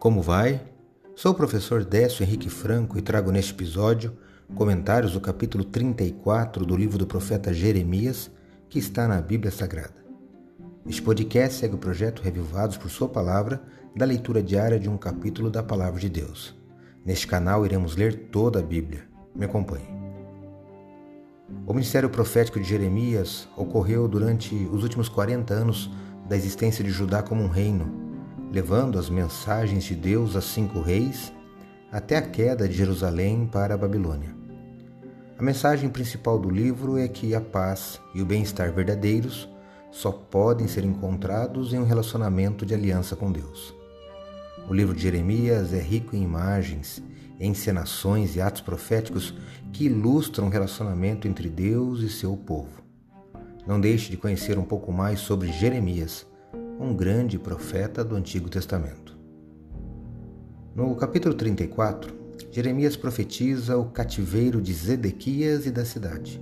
Como vai? Sou o professor Décio Henrique Franco e trago neste episódio comentários do capítulo 34 do livro do profeta Jeremias, que está na Bíblia Sagrada. Este podcast segue o projeto Revivados por Sua Palavra, da leitura diária de um capítulo da Palavra de Deus. Neste canal iremos ler toda a Bíblia. Me acompanhe. O ministério profético de Jeremias ocorreu durante os últimos 40 anos da existência de Judá como um reino levando as mensagens de Deus a cinco reis até a queda de Jerusalém para a Babilônia. A mensagem principal do livro é que a paz e o bem-estar verdadeiros só podem ser encontrados em um relacionamento de aliança com Deus. O livro de Jeremias é rico em imagens, encenações e atos proféticos que ilustram o relacionamento entre Deus e seu povo. Não deixe de conhecer um pouco mais sobre Jeremias um grande profeta do Antigo Testamento. No capítulo 34, Jeremias profetiza o cativeiro de Zedequias e da cidade.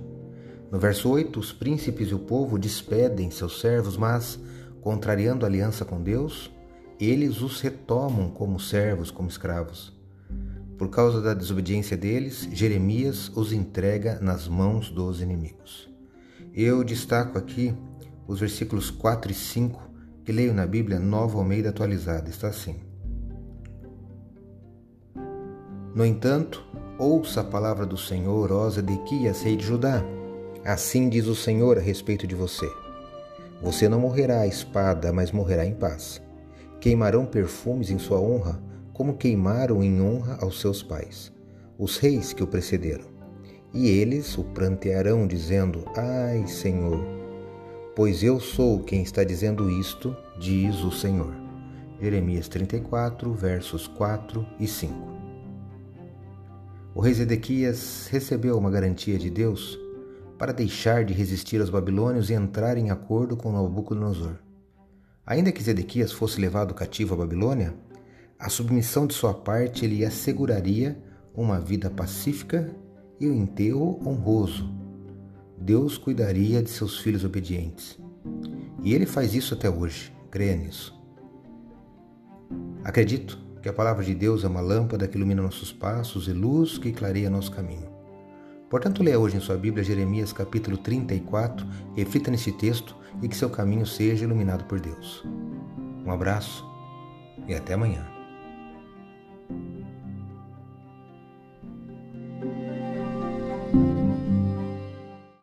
No verso 8, os príncipes e o povo despedem seus servos, mas, contrariando a aliança com Deus, eles os retomam como servos, como escravos. Por causa da desobediência deles, Jeremias os entrega nas mãos dos inimigos. Eu destaco aqui os versículos 4 e 5 que leio na Bíblia Nova Almeida Atualizada. Está assim. No entanto, ouça a palavra do Senhor, ó Zedequias, rei de Judá. Assim diz o Senhor a respeito de você. Você não morrerá à espada, mas morrerá em paz. Queimarão perfumes em sua honra, como queimaram em honra aos seus pais, os reis que o precederam. E eles o prantearão, dizendo: Ai, Senhor, Pois eu sou quem está dizendo isto, diz o Senhor. Jeremias 34, versos 4 e 5. O rei Zedequias recebeu uma garantia de Deus para deixar de resistir aos babilônios e entrar em acordo com Nabucodonosor. Ainda que Zedequias fosse levado cativo à Babilônia, a submissão de sua parte lhe asseguraria uma vida pacífica e o um enterro honroso Deus cuidaria de seus filhos obedientes. E ele faz isso até hoje, creia nisso. Acredito que a palavra de Deus é uma lâmpada que ilumina nossos passos e luz que clareia nosso caminho. Portanto, leia hoje em sua Bíblia Jeremias capítulo 34, reflita nesse texto e que seu caminho seja iluminado por Deus. Um abraço e até amanhã.